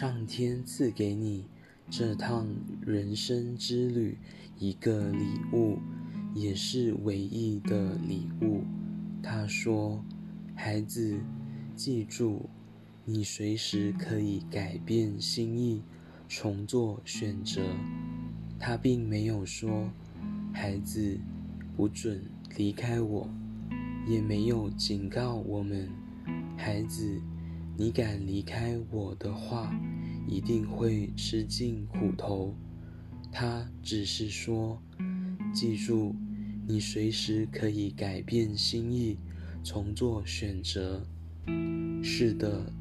上天赐给你这趟人生之旅一个礼物，也是唯一的礼物。他说：“孩子，记住，你随时可以改变心意，重做选择。”他并没有说：“孩子，不准离开我。”也没有警告我们：“孩子。”你敢离开我的话，一定会吃尽苦头。他只是说：“记住，你随时可以改变心意，重做选择。”是的，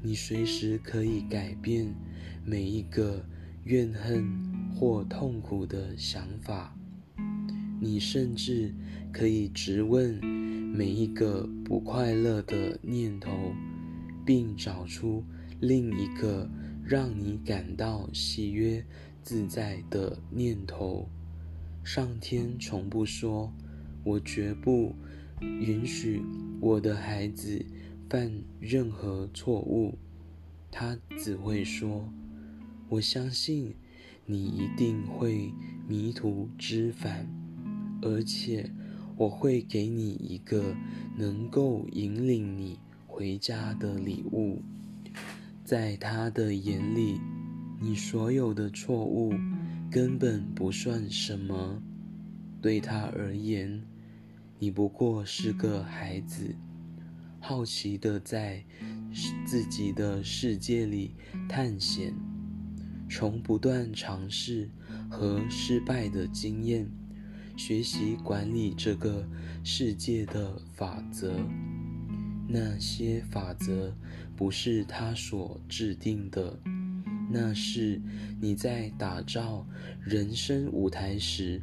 你随时可以改变每一个怨恨或痛苦的想法。你甚至可以直问每一个不快乐的念头。并找出另一个让你感到喜悦自在的念头。上天从不说：“我绝不允许我的孩子犯任何错误。”他只会说：“我相信你一定会迷途知返，而且我会给你一个能够引领你。”回家的礼物，在他的眼里，你所有的错误根本不算什么。对他而言，你不过是个孩子，好奇的在自己的世界里探险，从不断尝试和失败的经验，学习管理这个世界的法则。那些法则不是他所制定的，那是你在打造人生舞台时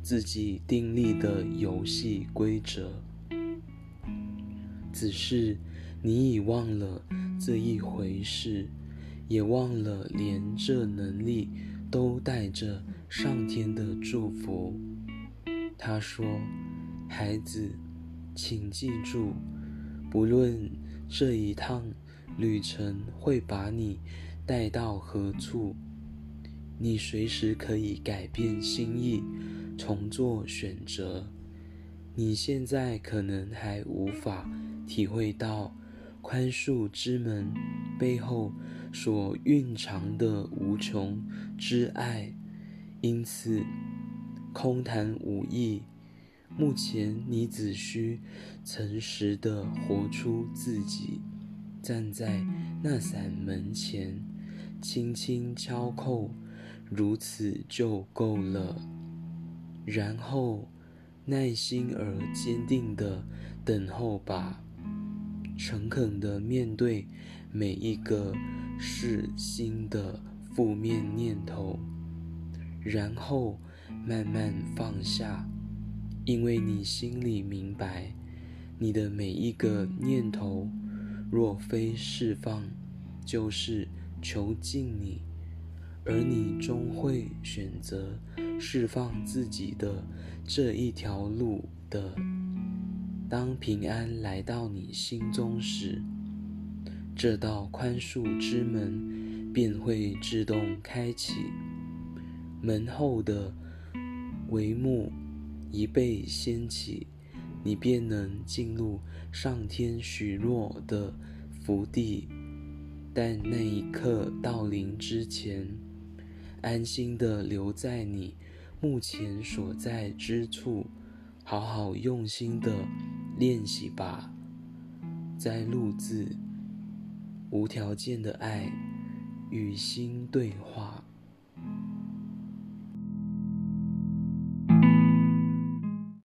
自己订立的游戏规则。只是你已忘了这一回事，也忘了连这能力都带着上天的祝福。他说：“孩子，请记住。”不论这一趟旅程会把你带到何处，你随时可以改变心意，重做选择。你现在可能还无法体会到宽恕之门背后所蕴藏的无穷之爱，因此空谈无益。目前，你只需诚实地活出自己，站在那扇门前，轻轻敲叩，如此就够了。然后，耐心而坚定地等候吧，诚恳地面对每一个是新的负面念头，然后慢慢放下。因为你心里明白，你的每一个念头，若非释放，就是囚禁你，而你终会选择释放自己的这一条路的。当平安来到你心中时，这道宽恕之门便会自动开启，门后的帷幕。一被掀起，你便能进入上天许诺的福地。但那一刻到临之前，安心的留在你目前所在之处，好好用心的练习吧。在录字，无条件的爱与心对话。